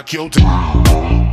It's like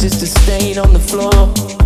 just a stain on the floor.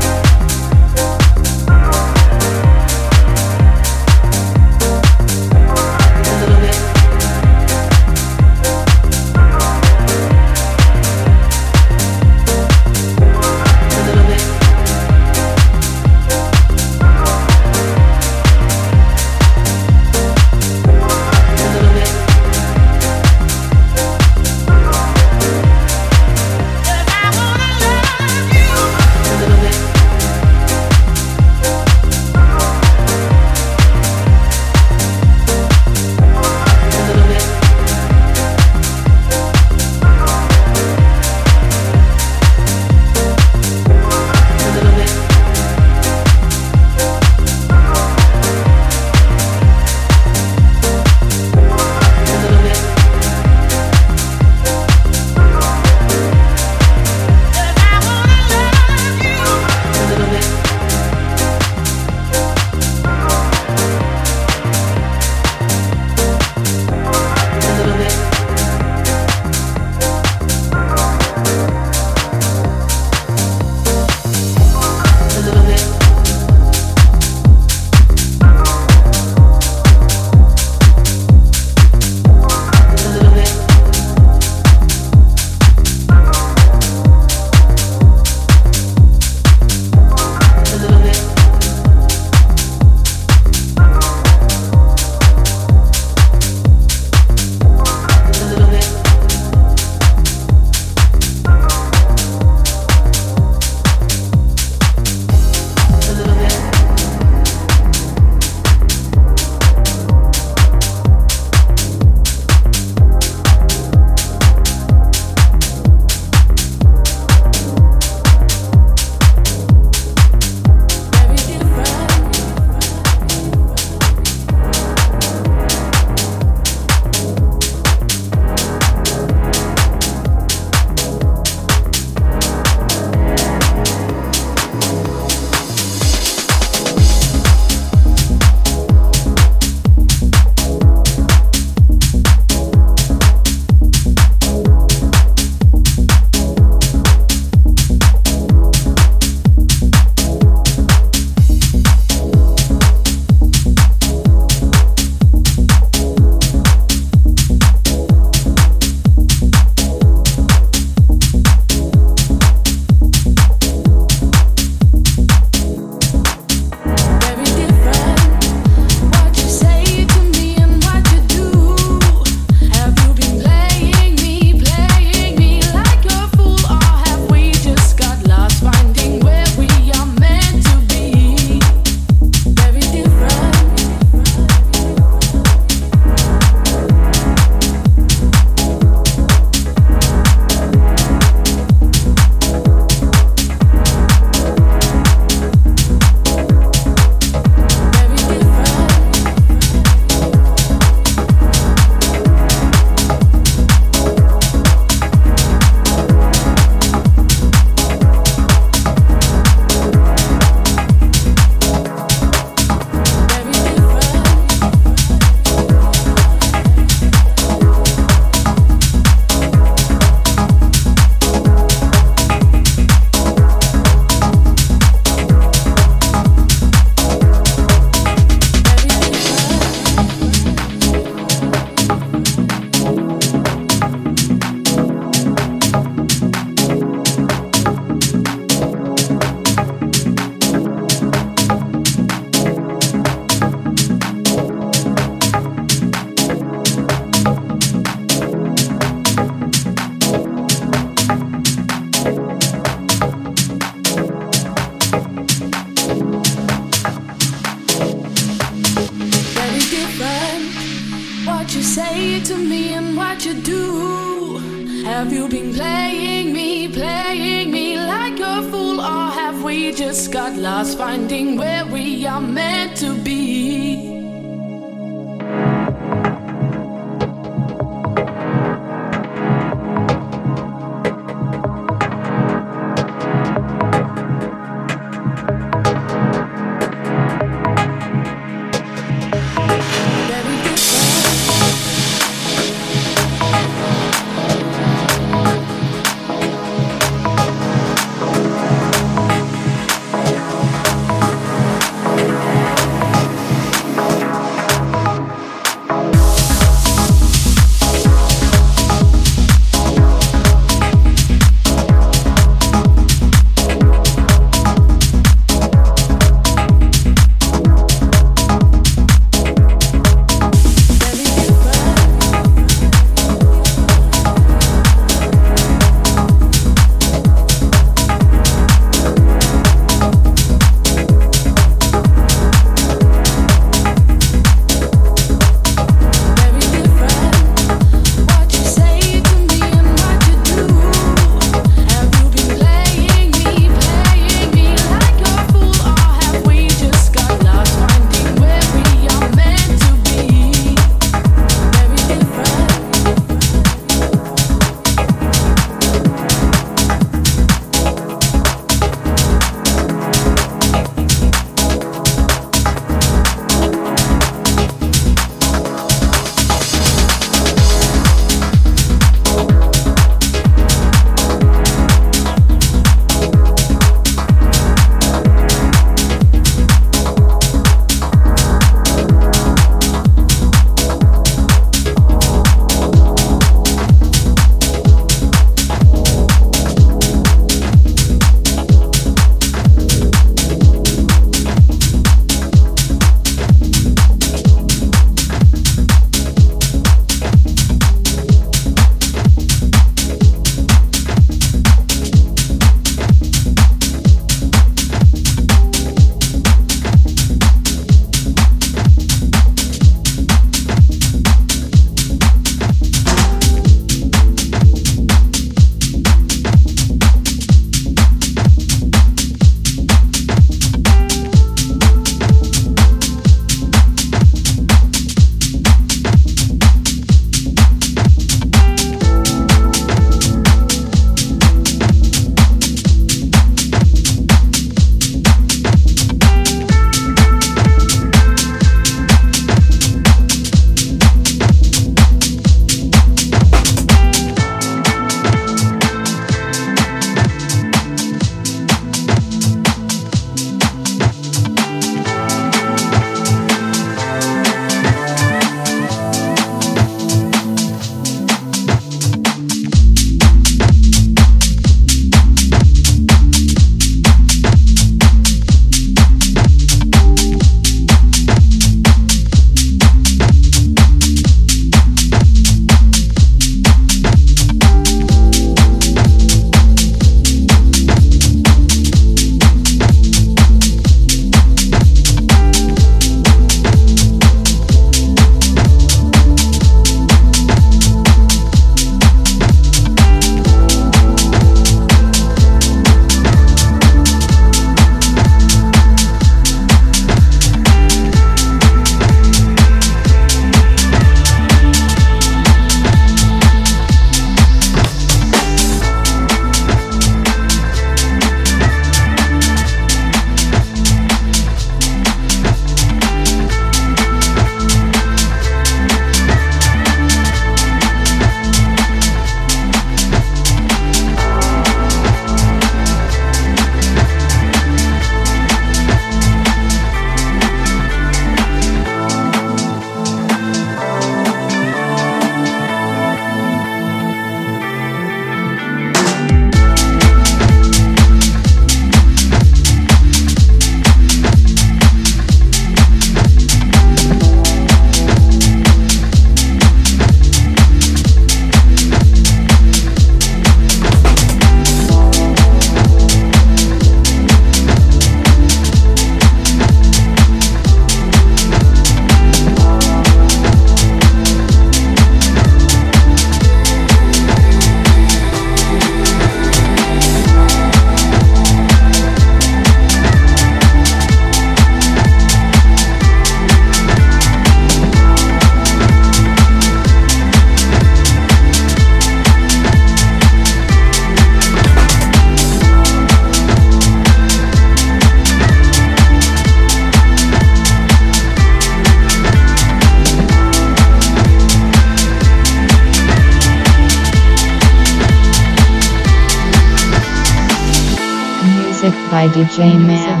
By DJ Mam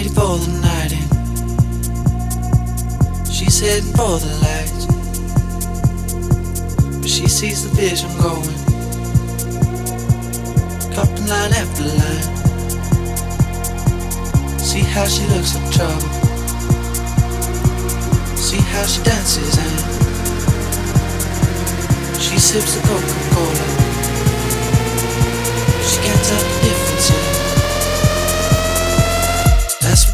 Ready for the night in. She's heading for the lights. But she sees the vision going. Cupping line after line. See how she looks in trouble. See how she dances and she sips the Coca-Cola. She can't